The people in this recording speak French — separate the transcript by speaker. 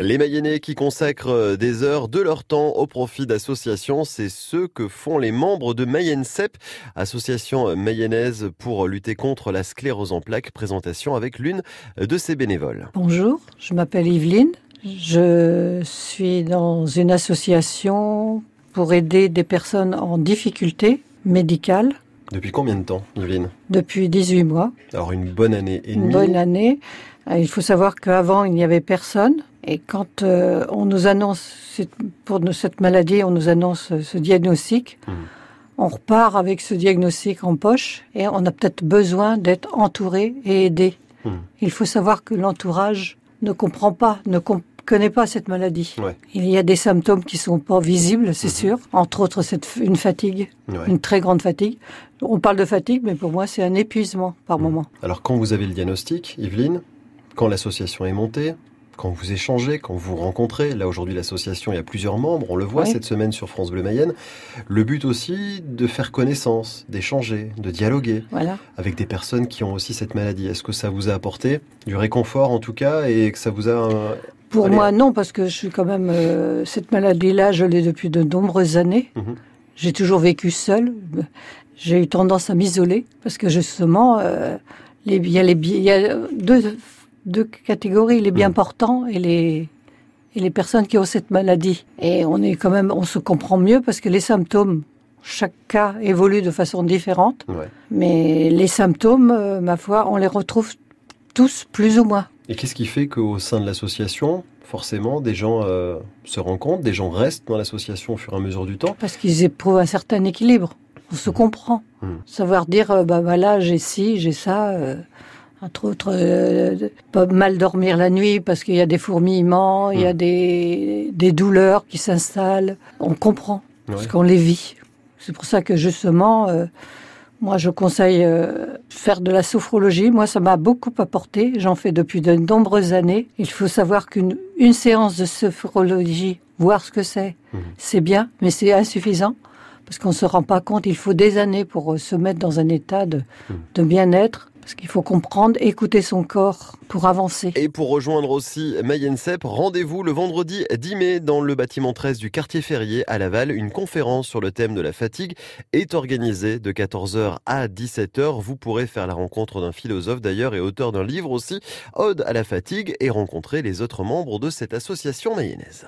Speaker 1: Les Mayennais qui consacrent des heures de leur temps au profit d'associations, c'est ce que font les membres de Mayenne-CEP, association mayonnaise pour lutter contre la sclérose en plaques. Présentation avec l'une de ses bénévoles.
Speaker 2: Bonjour, je m'appelle Yveline. Je suis dans une association pour aider des personnes en difficulté médicale.
Speaker 1: Depuis combien de temps, Yveline
Speaker 2: Depuis 18 mois.
Speaker 1: Alors une bonne année et demie.
Speaker 2: Une bonne année. Euh, il faut savoir qu'avant, il n'y avait personne. Et quand euh, on nous annonce, pour cette maladie, on nous annonce ce diagnostic, hmm. on repart avec ce diagnostic en poche et on a peut-être besoin d'être entouré et aidé. Hmm. Il faut savoir que l'entourage ne comprend pas, ne connaît pas cette maladie. Il y a des symptômes qui sont pas visibles, c'est hmm. sûr. Entre autres, cette, une fatigue, une très grande fatigue. On parle de fatigue, mais pour moi, c'est un épuisement par moment.
Speaker 1: Alors, quand vous avez le diagnostic, Yveline, quand l'association est montée, quand vous échangez, quand vous rencontrez, là aujourd'hui l'association, il y a plusieurs membres, on le voit cette semaine sur France Bleu Mayenne, le but aussi de faire connaissance, d'échanger, de dialoguer avec des personnes qui ont aussi cette maladie. Est-ce que ça vous a apporté du réconfort en tout cas et que ça vous a...
Speaker 2: Pour moi non, parce que je suis quand même... Euh, cette maladie-là, je l'ai depuis de nombreuses années. Mhm. J'ai toujours vécu seule. J'ai eu tendance à m'isoler parce que justement, euh, il, y a les, il y a deux deux catégories, les bien mm. portants et les, et les personnes qui ont cette maladie. Et on est quand même, on se comprend mieux parce que les symptômes, chaque cas évolue de façon différente. Mais les symptômes, euh, ma foi, on les retrouve tous plus ou moins.
Speaker 1: Et qu'est-ce qui fait qu'au sein de l'association, forcément, des gens euh, se rencontrent, des gens restent dans l'association au fur et à mesure du temps?
Speaker 2: Parce qu'ils éprouvent un certain équilibre. On se comprend. Mm. Savoir dire, euh, bah voilà, j'ai ci, j'ai ça entre autres, euh, pas mal dormir la nuit parce qu'il y a des fourmillements, il y a hmm. des, des douleurs qui s'installent. On comprend parce qu'on les vit. C'est pour ça que justement, euh, moi je conseille euh, faire de la sophrologie. Moi ça m'a beaucoup apporté. J'en fais depuis de nombreuses années. Il faut savoir qu'une une séance de sophrologie, voir ce que c'est, hmm. c'est bien, mais c'est insuffisant parce qu'on se rend pas compte. Il faut des années pour se mettre dans un état de, de bien-être. Parce qu'il faut comprendre, écouter son corps pour avancer.
Speaker 1: Et pour rejoindre aussi Mayenne Cep, rendez-vous le vendredi 10 mai dans le bâtiment 13 du quartier Ferrier à Laval. Une conférence sur le thème de la fatigue est organisée de 14h à 17h. Vous pourrez faire la rencontre d'un philosophe d'ailleurs et auteur d'un livre aussi, Ode à la fatigue, et rencontrer les autres membres de cette association mayonnaise.